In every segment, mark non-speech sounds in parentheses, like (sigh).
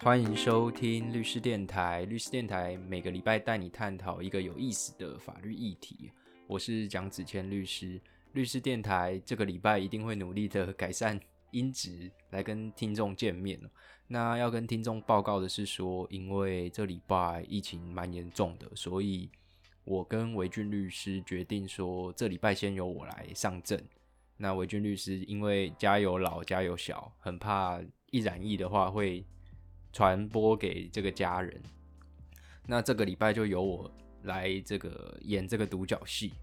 欢迎收听律师电台。律师电台每个礼拜带你探讨一个有意思的法律议题。我是蒋子谦律师。律师电台这个礼拜一定会努力的改善音质，来跟听众见面。那要跟听众报告的是说，因为这礼拜疫情蛮严重的，所以我跟维俊律师决定说，这礼拜先由我来上阵。那维俊律师因为家有老家有小，很怕一染疫的话会传播给这个家人。那这个礼拜就由我来这个演这个独角戏。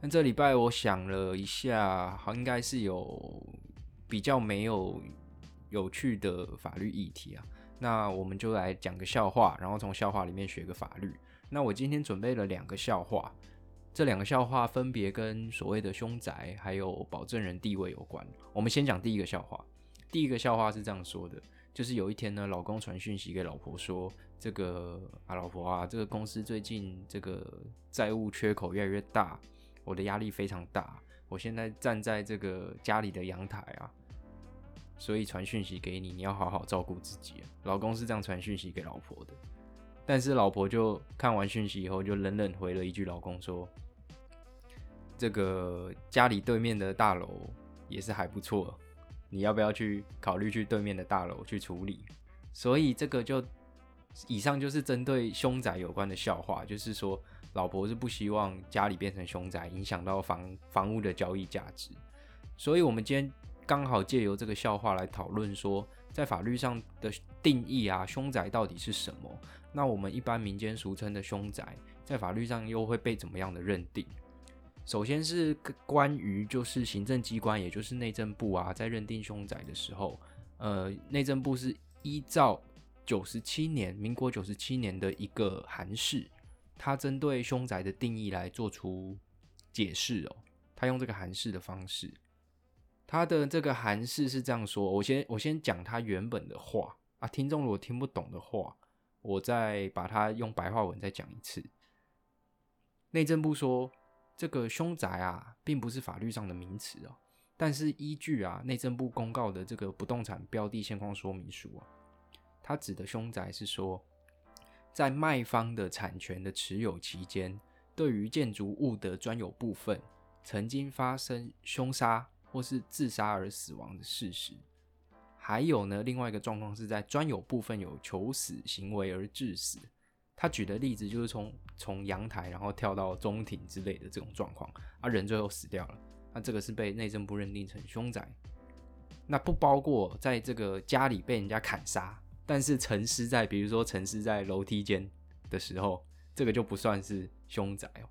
那这礼拜我想了一下，好应该是有比较没有有趣的法律议题啊。那我们就来讲个笑话，然后从笑话里面学个法律。那我今天准备了两个笑话。这两个笑话分别跟所谓的凶宅还有保证人地位有关。我们先讲第一个笑话。第一个笑话是这样说的：就是有一天呢，老公传讯息给老婆说：“这个啊，老婆啊，这个公司最近这个债务缺口越来越大，我的压力非常大。我现在站在这个家里的阳台啊，所以传讯息给你，你要好好照顾自己。”老公是这样传讯息给老婆的。但是老婆就看完讯息以后，就冷冷回了一句：“老公说，这个家里对面的大楼也是还不错，你要不要去考虑去对面的大楼去处理？”所以这个就以上就是针对凶宅有关的笑话，就是说老婆是不希望家里变成凶宅，影响到房房屋的交易价值。所以我们今天刚好借由这个笑话来讨论说。在法律上的定义啊，凶宅到底是什么？那我们一般民间俗称的凶宅，在法律上又会被怎么样的认定？首先是关于就是行政机关，也就是内政部啊，在认定凶宅的时候，呃，内政部是依照九十七年，民国九十七年的一个函释，它针对凶宅的定义来做出解释哦，他用这个函释的方式。他的这个函释是这样说，我先我先讲他原本的话啊，听众如果听不懂的话，我再把它用白话文再讲一次。内政部说，这个凶宅啊，并不是法律上的名词哦，但是依据啊内政部公告的这个不动产标的现况说明书啊，它指的凶宅是说，在卖方的产权的持有期间，对于建筑物的专有部分曾经发生凶杀。或是自杀而死亡的事实，还有呢，另外一个状况是在专有部分有求死行为而致死。他举的例子就是从从阳台然后跳到中庭之类的这种状况，啊，人最后死掉了，那这个是被内政部认定成凶宅。那不包括在这个家里被人家砍杀，但是沉尸在比如说沉尸在楼梯间的时候，这个就不算是凶宅哦。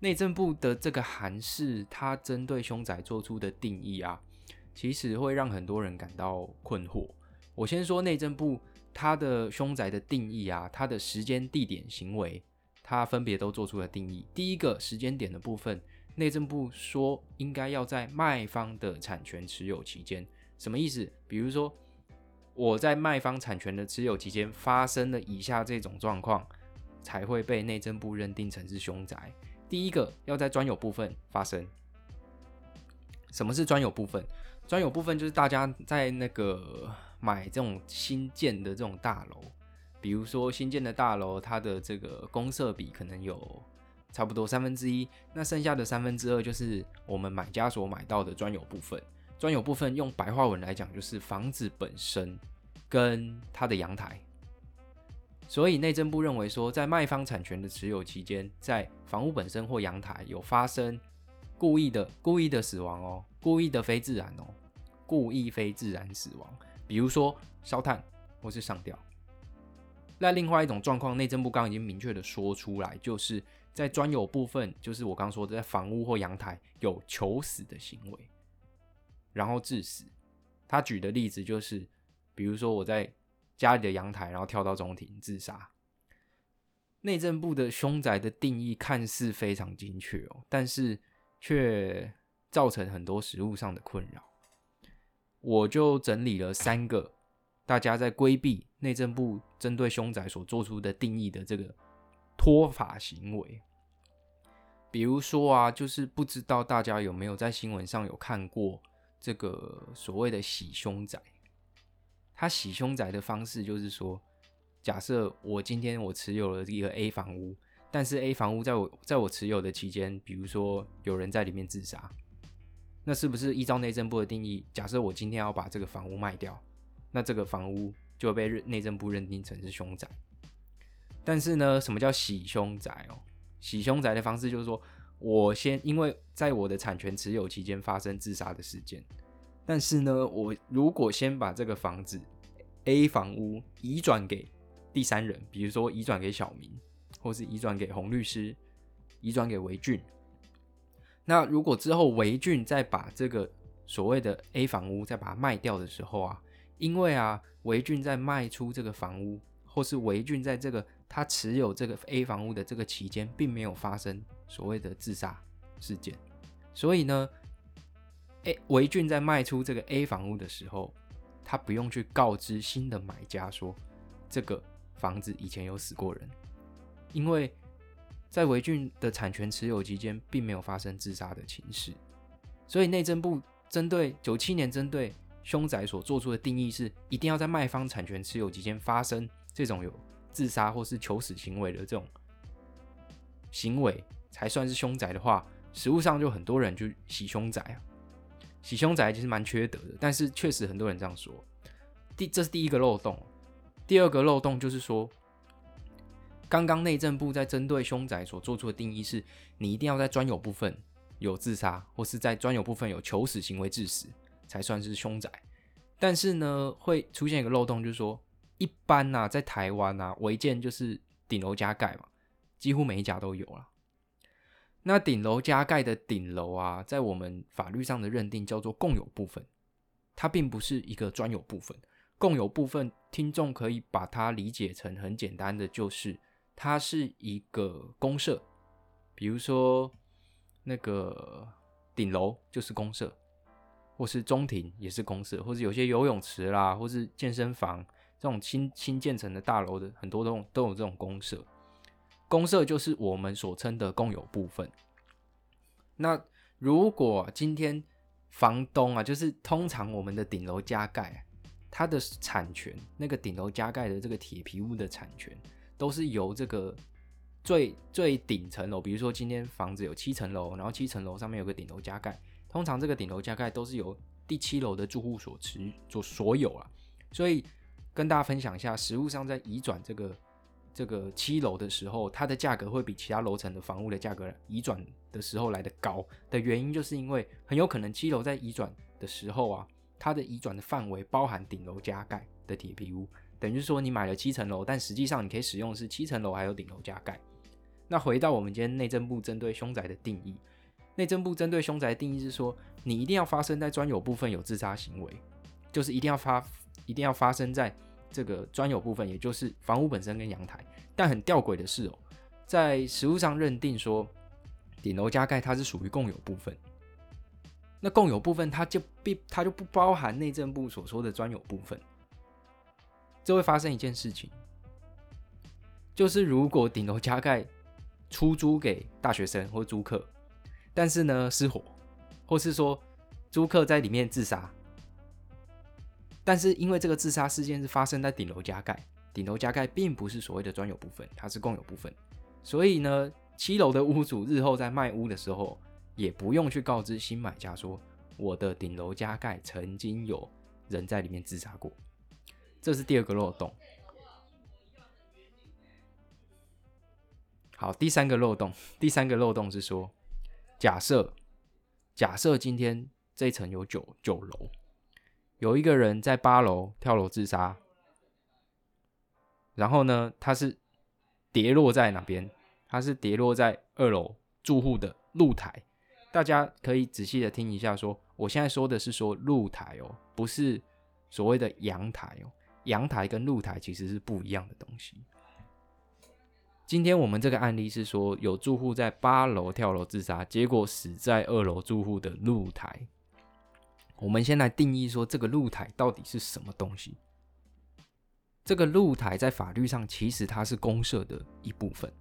内政部的这个函释，它针对凶宅做出的定义啊，其实会让很多人感到困惑。我先说内政部它的凶宅的定义啊，它的时间、地点、行为，它分别都做出了定义。第一个时间点的部分，内政部说应该要在卖方的产权持有期间，什么意思？比如说我在卖方产权的持有期间发生了以下这种状况，才会被内政部认定成是凶宅。第一个要在专有部分发生。什么是专有部分？专有部分就是大家在那个买这种新建的这种大楼，比如说新建的大楼，它的这个公设比可能有差不多三分之一，那剩下的三分之二就是我们买家所买到的专有部分。专有部分用白话文来讲，就是房子本身跟它的阳台。所以内政部认为说，在卖方产权的持有期间，在房屋本身或阳台有发生故意的、故意的死亡哦，故意的非自然哦，故意非自然死亡，比如说烧炭或是上吊。那另外一种状况，内政部刚已经明确的说出来，就是在专有部分，就是我刚说的，在房屋或阳台有求死的行为，然后致死。他举的例子就是，比如说我在。家里的阳台，然后跳到中庭自杀。内政部的凶宅的定义看似非常精确哦，但是却造成很多实物上的困扰。我就整理了三个大家在规避内政部针对凶宅所做出的定义的这个脱法行为。比如说啊，就是不知道大家有没有在新闻上有看过这个所谓的洗凶宅。他洗凶宅的方式就是说，假设我今天我持有了一个 A 房屋，但是 A 房屋在我在我持有的期间，比如说有人在里面自杀，那是不是依照内政部的定义？假设我今天要把这个房屋卖掉，那这个房屋就被内政部认定成是凶宅。但是呢，什么叫洗凶宅哦？洗凶宅的方式就是说，我先因为在我的产权持有期间发生自杀的事件，但是呢，我如果先把这个房子 A 房屋移转给第三人，比如说移转给小明，或是移转给洪律师，移转给维俊，那如果之后维俊再把这个所谓的 A 房屋再把它卖掉的时候啊，因为啊维俊在卖出这个房屋，或是维俊在这个他持有这个 A 房屋的这个期间，并没有发生所谓的自杀事件，所以呢，A 维俊在卖出这个 A 房屋的时候，他不用去告知新的买家说这个房子以前有死过人，因为在维俊的产权持有期间，并没有发生自杀的情势，所以内政部针对九七年针对凶宅所做出的定义是，一定要在卖方产权持有期间发生这种有。自杀或是求死行为的这种行为才算是凶宅的话，实物上就很多人就洗凶宅啊，洗凶宅其实蛮缺德的，但是确实很多人这样说。第这是第一个漏洞，第二个漏洞就是说，刚刚内政部在针对凶宅所做出的定义是，你一定要在专有部分有自杀，或是在专有部分有求死行为致死，才算是凶宅。但是呢，会出现一个漏洞，就是说。一般呐，在台湾呐，违建就是顶楼加盖嘛，几乎每一家都有了。那顶楼加盖的顶楼啊，在我们法律上的认定叫做共有部分，它并不是一个专有部分。共有部分，听众可以把它理解成很简单的，就是它是一个公社，比如说那个顶楼就是公社，或是中庭也是公社，或是有些游泳池啦，或是健身房。这种新新建成的大楼的很多都都有这种公社，公社就是我们所称的共有部分。那如果今天房东啊，就是通常我们的顶楼加盖，它的产权，那个顶楼加盖的这个铁皮屋的产权，都是由这个最最顶层楼，比如说今天房子有七层楼，然后七层楼上面有个顶楼加盖，通常这个顶楼加盖都是由第七楼的住户所持所所有啊，所以。跟大家分享一下，实物上在移转这个这个七楼的时候，它的价格会比其他楼层的房屋的价格移转的时候来的高。的原因，就是因为很有可能七楼在移转的时候啊，它的移转的范围包含顶楼加盖的铁皮屋，等于说你买了七层楼，但实际上你可以使用是七层楼还有顶楼加盖。那回到我们今天内政部针对凶宅的定义，内政部针对凶宅的定义是说，你一定要发生在专有部分有自杀行为，就是一定要发一定要发生在。这个专有部分，也就是房屋本身跟阳台，但很吊诡的是哦，在实物上认定说顶楼加盖它是属于共有部分，那共有部分它就必它就不包含内政部所说的专有部分，就会发生一件事情，就是如果顶楼加盖出租给大学生或租客，但是呢失火，或是说租客在里面自杀。但是因为这个自杀事件是发生在顶楼加盖，顶楼加盖并不是所谓的专有部分，它是共有部分，所以呢，七楼的屋主日后在卖屋的时候，也不用去告知新买家说我的顶楼加盖曾经有人在里面自杀过，这是第二个漏洞。好，第三个漏洞，第三个漏洞是说，假设假设今天这一层有九九楼。有一个人在八楼跳楼自杀，然后呢，他是跌落在哪边？他是跌落在二楼住户的露台。大家可以仔细的听一下，说我现在说的是说露台哦，不是所谓的阳台哦。阳台跟露台其实是不一样的东西。今天我们这个案例是说，有住户在八楼跳楼自杀，结果死在二楼住户的露台。我们先来定义说这个露台到底是什么东西。这个露台在法律上其实它是公社的一部分，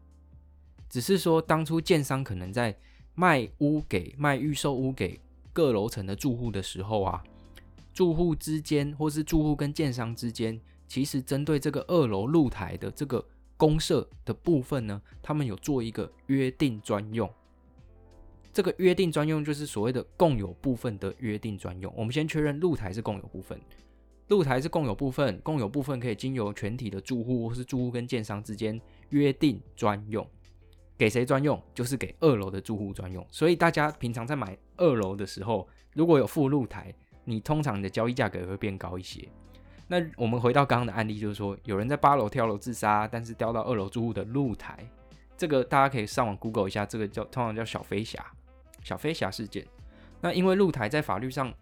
只是说当初建商可能在卖屋给卖预售屋给各楼层的住户的时候啊，住户之间，或是住户跟建商之间，其实针对这个二楼露台的这个公设的部分呢，他们有做一个约定专用。这个约定专用就是所谓的共有部分的约定专用。我们先确认露台是共有部分，露台是共有部分，共有部分可以经由全体的住户或是住户跟建商之间约定专用。给谁专用？就是给二楼的住户专用。所以大家平常在买二楼的时候，如果有附露台，你通常的交易价格也会变高一些。那我们回到刚刚的案例，就是说有人在八楼跳楼自杀，但是掉到二楼住户的露台，这个大家可以上网 Google 一下，这个叫通常叫小飞侠。小飞侠事件，那因为露台在法律上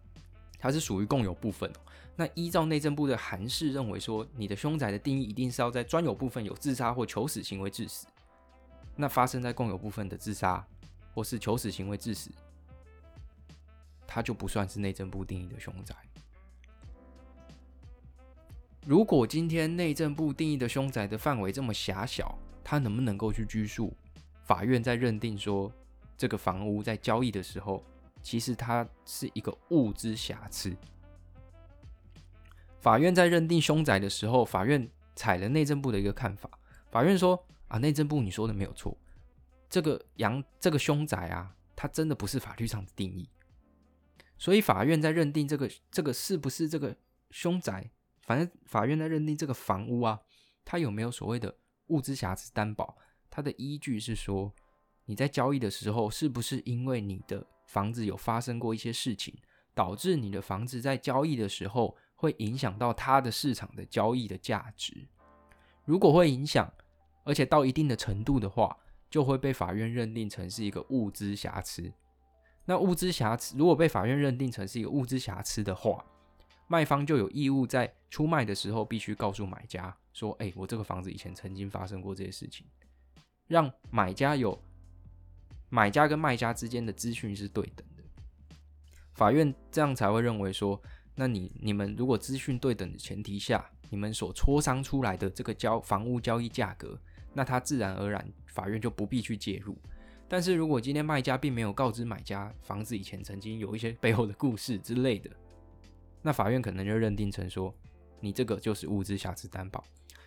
它是属于共有部分，那依照内政部的函释认为说，你的凶宅的定义一定是要在专有部分有自杀或求死行为致死，那发生在共有部分的自杀或是求死行为致死，它就不算是内政部定义的凶宅。如果今天内政部定义的凶宅的范围这么狭小，它能不能够去拘束？法院在认定说。这个房屋在交易的时候，其实它是一个物之瑕疵。法院在认定凶宅的时候，法院采了内政部的一个看法。法院说：“啊，内政部你说的没有错，这个阳这个凶宅啊，它真的不是法律上的定义。所以法院在认定这个这个是不是这个凶宅，反正法院在认定这个房屋啊，它有没有所谓的物之瑕疵担保，它的依据是说。”你在交易的时候，是不是因为你的房子有发生过一些事情，导致你的房子在交易的时候会影响到它的市场的交易的价值？如果会影响，而且到一定的程度的话，就会被法院认定成是一个物资瑕疵。那物资瑕疵如果被法院认定成是一个物资瑕疵的话，卖方就有义务在出卖的时候必须告诉买家说：“哎，我这个房子以前曾经发生过这些事情，让买家有。”买家跟卖家之间的资讯是对等的，法院这样才会认为说，那你你们如果资讯对等的前提下，你们所磋商出来的这个交房屋交易价格，那它自然而然法院就不必去介入。但是如果今天卖家并没有告知买家房子以前曾经有一些背后的故事之类的，那法院可能就认定成说，你这个就是物质瑕疵担保。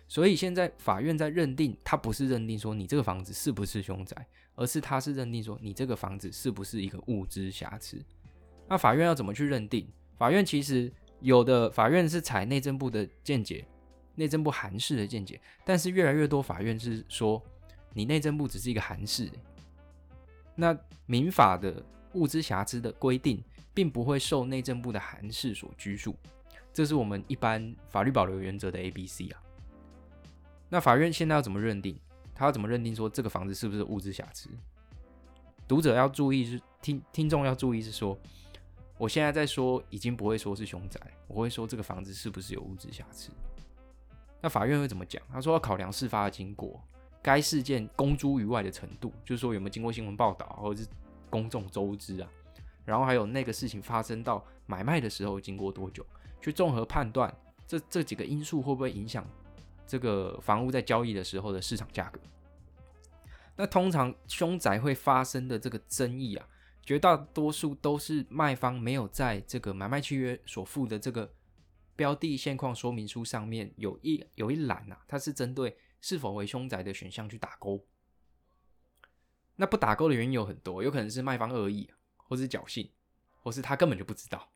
所以现在法院在认定，他不是认定说你这个房子是不是凶宅，而是他是认定说你这个房子是不是一个物质瑕疵。那法院要怎么去认定？法院其实有的法院是采内政部的见解，内政部函释的见解，但是越来越多法院是说你内政部只是一个函释，那民法的物质瑕疵的规定并不会受内政部的函释所拘束，这是我们一般法律保留原则的 A、B、C 啊。那法院现在要怎么认定？他要怎么认定说这个房子是不是物质瑕疵？读者要注意是听听众要注意是说，我现在在说已经不会说是凶宅，我会说这个房子是不是有物质瑕疵？那法院会怎么讲？他说要考量事发的经过，该事件公诸于外的程度，就是说有没有经过新闻报道或者是公众周知啊？然后还有那个事情发生到买卖的时候经过多久，去综合判断这这几个因素会不会影响？这个房屋在交易的时候的市场价格，那通常凶宅会发生的这个争议啊，绝大多数都是卖方没有在这个买卖契约所附的这个标的现况说明书上面有一有一栏啊，它是针对是否为凶宅的选项去打勾。那不打勾的原因有很多，有可能是卖方恶意，或是侥幸，或是他根本就不知道。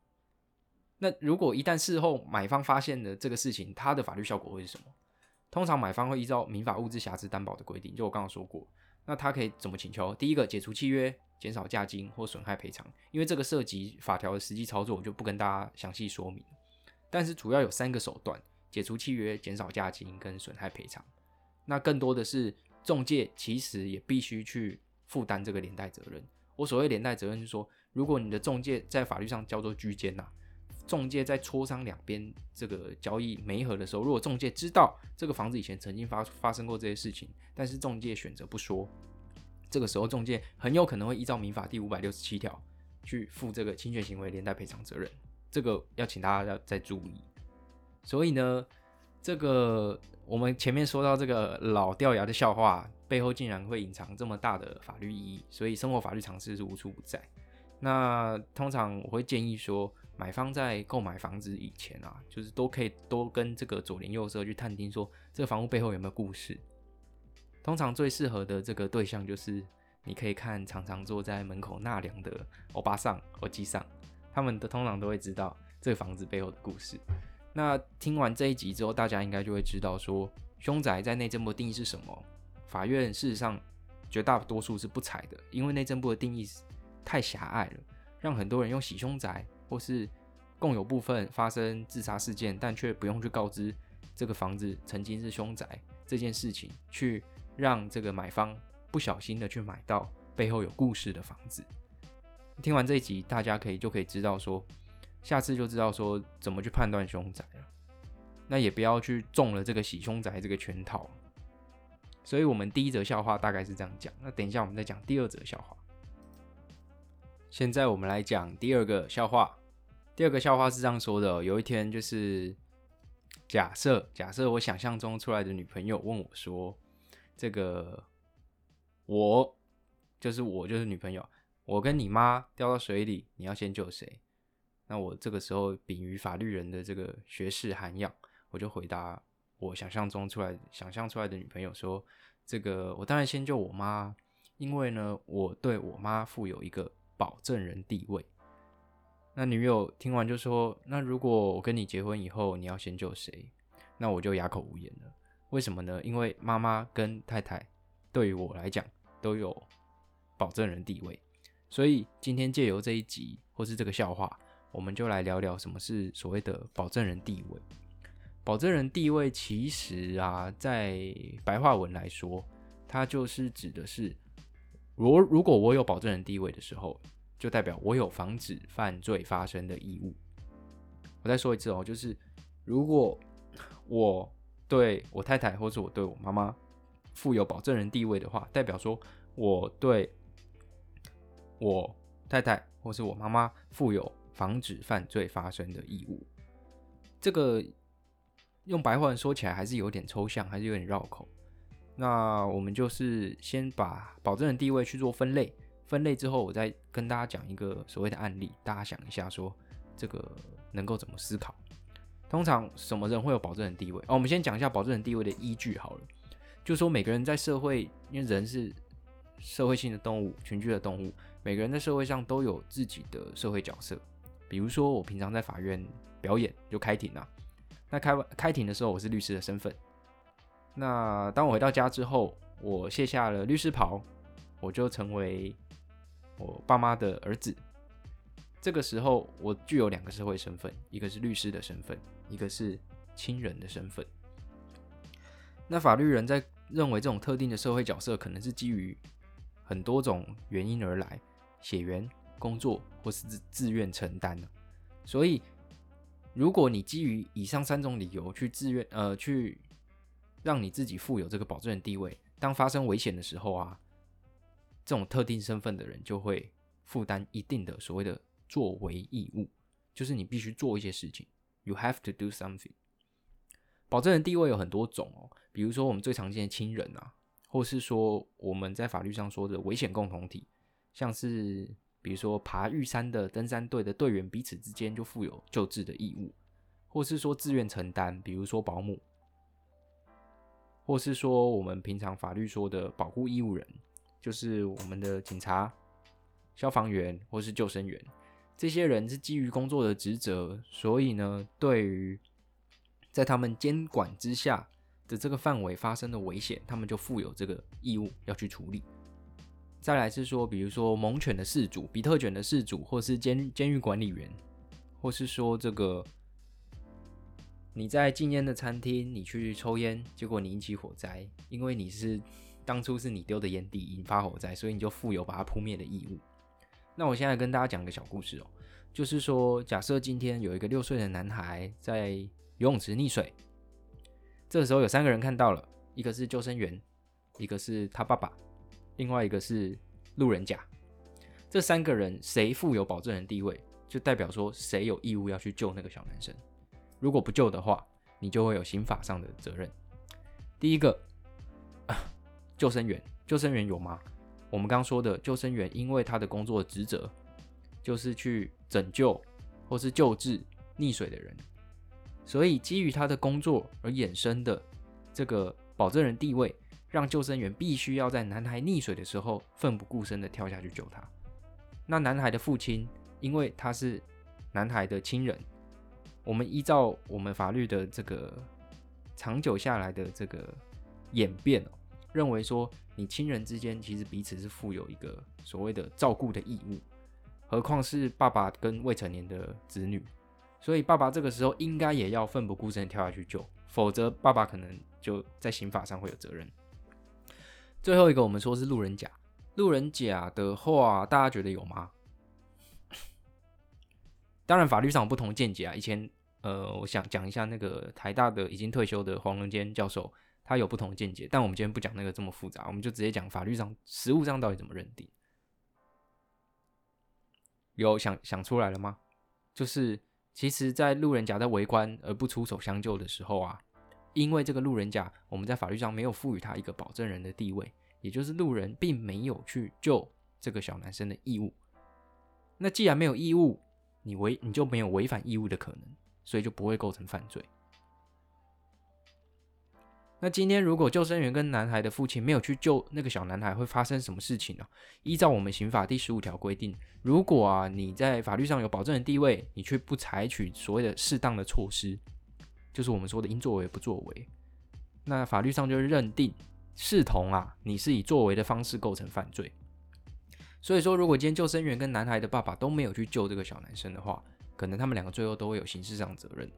那如果一旦事后买方发现了这个事情，它的法律效果会是什么？通常买方会依照民法物质瑕疵担保的规定，就我刚刚说过，那他可以怎么请求？第一个，解除契约，减少价金或损害赔偿。因为这个涉及法条的实际操作，我就不跟大家详细说明。但是主要有三个手段：解除契约、减少价金跟损害赔偿。那更多的是中介其实也必须去负担这个连带责任。我所谓连带责任，是说如果你的中介在法律上叫做居间呐。中介在磋商两边这个交易没合的时候，如果中介知道这个房子以前曾经发发生过这些事情，但是中介选择不说，这个时候中介很有可能会依照民法第五百六十七条去负这个侵权行为连带赔偿责任。这个要请大家要再注意。所以呢，这个我们前面说到这个老掉牙的笑话背后竟然会隐藏这么大的法律意义，所以生活法律常识是无处不在。那通常我会建议说。买方在购买房子以前啊，就是都可以多跟这个左邻右舍去探听，说这个房屋背后有没有故事。通常最适合的这个对象就是，你可以看常常坐在门口纳凉的欧巴桑或基上，他们的通常都会知道这个房子背后的故事。那听完这一集之后，大家应该就会知道说，凶宅在内政部的定义是什么。法院事实上绝大多数是不采的，因为内政部的定义太狭隘了，让很多人用洗凶宅或是共有部分发生自杀事件，但却不用去告知这个房子曾经是凶宅这件事情去。让这个买方不小心的去买到背后有故事的房子。听完这一集，大家可以就可以知道说，下次就知道说怎么去判断凶宅了。那也不要去中了这个洗凶宅这个圈套。所以我们第一则笑话大概是这样讲。那等一下我们再讲第二则笑话。现在我们来讲第二个笑话。第二个笑话是这样说的：有一天就是假设，假设我想象中出来的女朋友问我说。这个我就是我就是女朋友，我跟你妈掉到水里，你要先救谁？那我这个时候秉于法律人的这个学识涵养，我就回答我想象中出来想象出来的女朋友说：这个我当然先救我妈，因为呢我对我妈负有一个保证人地位。那女友听完就说：那如果我跟你结婚以后，你要先救谁？那我就哑口无言了。为什么呢？因为妈妈跟太太对于我来讲都有保证人地位，所以今天借由这一集或是这个笑话，我们就来聊聊什么是所谓的保证人地位。保证人地位其实啊，在白话文来说，它就是指的是，如如果我有保证人地位的时候，就代表我有防止犯罪发生的义务。我再说一次哦，就是如果我对我太太或者我对我妈妈负有保证人地位的话，代表说我对我太太或是我妈妈负有防止犯罪发生的义务。这个用白话文说起来还是有点抽象，还是有点绕口。那我们就是先把保证人地位去做分类，分类之后，我再跟大家讲一个所谓的案例，大家想一下，说这个能够怎么思考。通常什么人会有保证人地位？哦，我们先讲一下保证人地位的依据好了。就说每个人在社会，因为人是社会性的动物，群居的动物，每个人在社会上都有自己的社会角色。比如说，我平常在法院表演就开庭啊，那开开庭的时候我是律师的身份。那当我回到家之后，我卸下了律师袍，我就成为我爸妈的儿子。这个时候，我具有两个社会身份，一个是律师的身份。一个是亲人的身份，那法律人在认为这种特定的社会角色可能是基于很多种原因而来，血缘、工作或是自愿承担的。所以，如果你基于以上三种理由去自愿呃去让你自己负有这个保证人地位，当发生危险的时候啊，这种特定身份的人就会负担一定的所谓的作为义务，就是你必须做一些事情。You have to do something。保证人地位有很多种哦，比如说我们最常见的亲人啊，或是说我们在法律上说的危险共同体，像是比如说爬玉山的登山队的队员彼此之间就负有救治的义务，或是说自愿承担，比如说保姆，或是说我们平常法律说的保护义务人，就是我们的警察、消防员或是救生员。这些人是基于工作的职责，所以呢，对于在他们监管之下的这个范围发生的危险，他们就负有这个义务要去处理。再来是说，比如说猛犬的饲主、比特犬的饲主，或是监监狱管理员，或是说这个你在禁烟的餐厅，你去抽烟，结果你引起火灾，因为你是当初是你丢的烟蒂引发火灾，所以你就负有把它扑灭的义务。那我现在跟大家讲个小故事哦，就是说，假设今天有一个六岁的男孩在游泳池溺水，这时候有三个人看到了，一个是救生员，一个是他爸爸，另外一个是路人甲。这三个人谁负有保证人地位，就代表说谁有义务要去救那个小男生。如果不救的话，你就会有刑法上的责任。第一个，啊 (coughs) 救生员，救生员有吗？我们刚刚说的救生员，因为他的工作职责就是去拯救，或是救治溺水的人。所以基于他的工作而衍生的这个保证人地位，让救生员必须要在男孩溺水的时候奋不顾身的跳下去救他。那男孩的父亲，因为他是男孩的亲人，我们依照我们法律的这个长久下来的这个演变哦，认为说你亲人之间其实彼此是负有一个所谓的照顾的义务，何况是爸爸跟未成年的子女。所以爸爸这个时候应该也要奋不顾身跳下去救，否则爸爸可能就在刑法上会有责任。最后一个，我们说是路人甲。路人甲的话，大家觉得有吗？(coughs) 当然，法律上有不同见解啊。以前，呃，我想讲一下那个台大的已经退休的黄仁坚教授，他有不同见解。但我们今天不讲那个这么复杂，我们就直接讲法律上、实务上到底怎么认定。有想想出来了吗？就是。其实，在路人甲在围观而不出手相救的时候啊，因为这个路人甲，我们在法律上没有赋予他一个保证人的地位，也就是路人并没有去救这个小男生的义务。那既然没有义务，你违你就没有违反义务的可能，所以就不会构成犯罪。那今天如果救生员跟男孩的父亲没有去救那个小男孩，会发生什么事情呢？依照我们刑法第十五条规定，如果啊你在法律上有保证人地位，你却不采取所谓的适当的措施，就是我们说的应作为不作为，那法律上就是认定视同啊你是以作为的方式构成犯罪。所以说，如果今天救生员跟男孩的爸爸都没有去救这个小男生的话，可能他们两个最后都会有刑事上责任。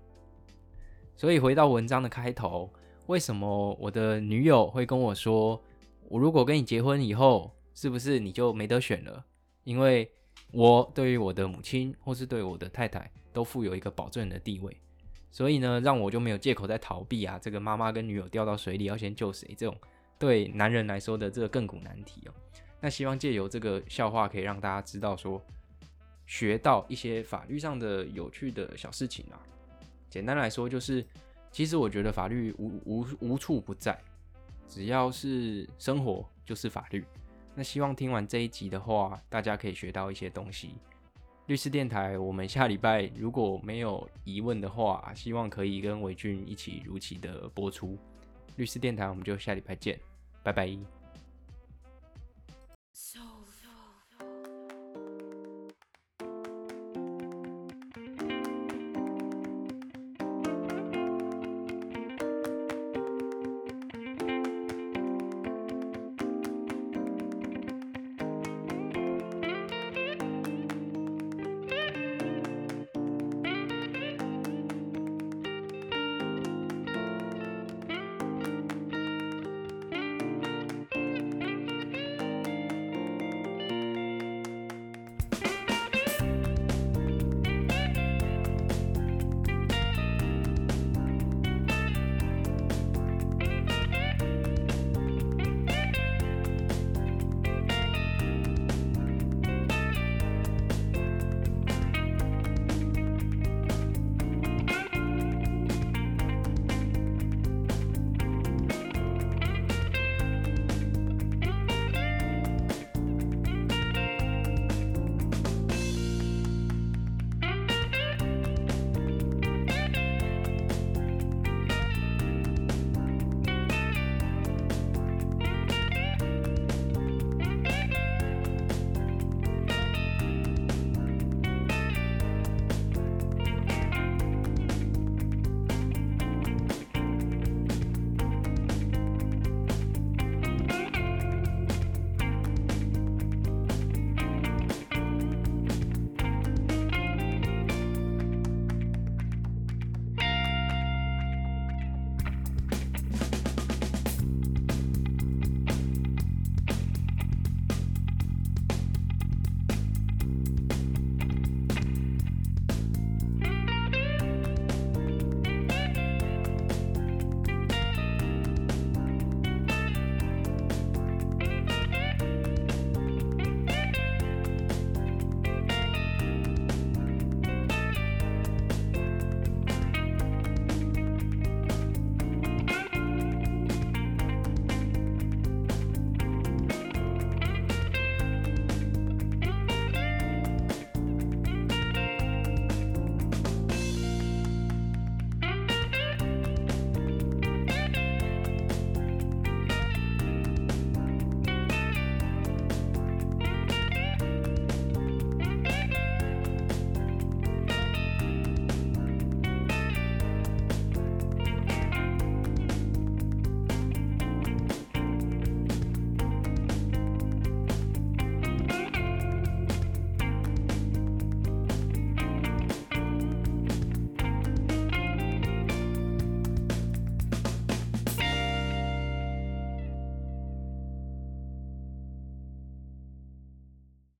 所以回到文章的开头。为什么我的女友会跟我说，我如果跟你结婚以后，是不是你就没得选了？因为我对于我的母亲或是对我的太太都负有一个保证人的地位，所以呢，让我就没有借口在逃避啊。这个妈妈跟女友掉到水里要先救谁？这种对男人来说的这个亘古难题哦。那希望借由这个笑话，可以让大家知道说，学到一些法律上的有趣的小事情啊。简单来说就是。其实我觉得法律无无无处不在，只要是生活就是法律。那希望听完这一集的话，大家可以学到一些东西。律师电台，我们下礼拜如果没有疑问的话，希望可以跟伟俊一起如期的播出。律师电台，我们就下礼拜见，拜拜。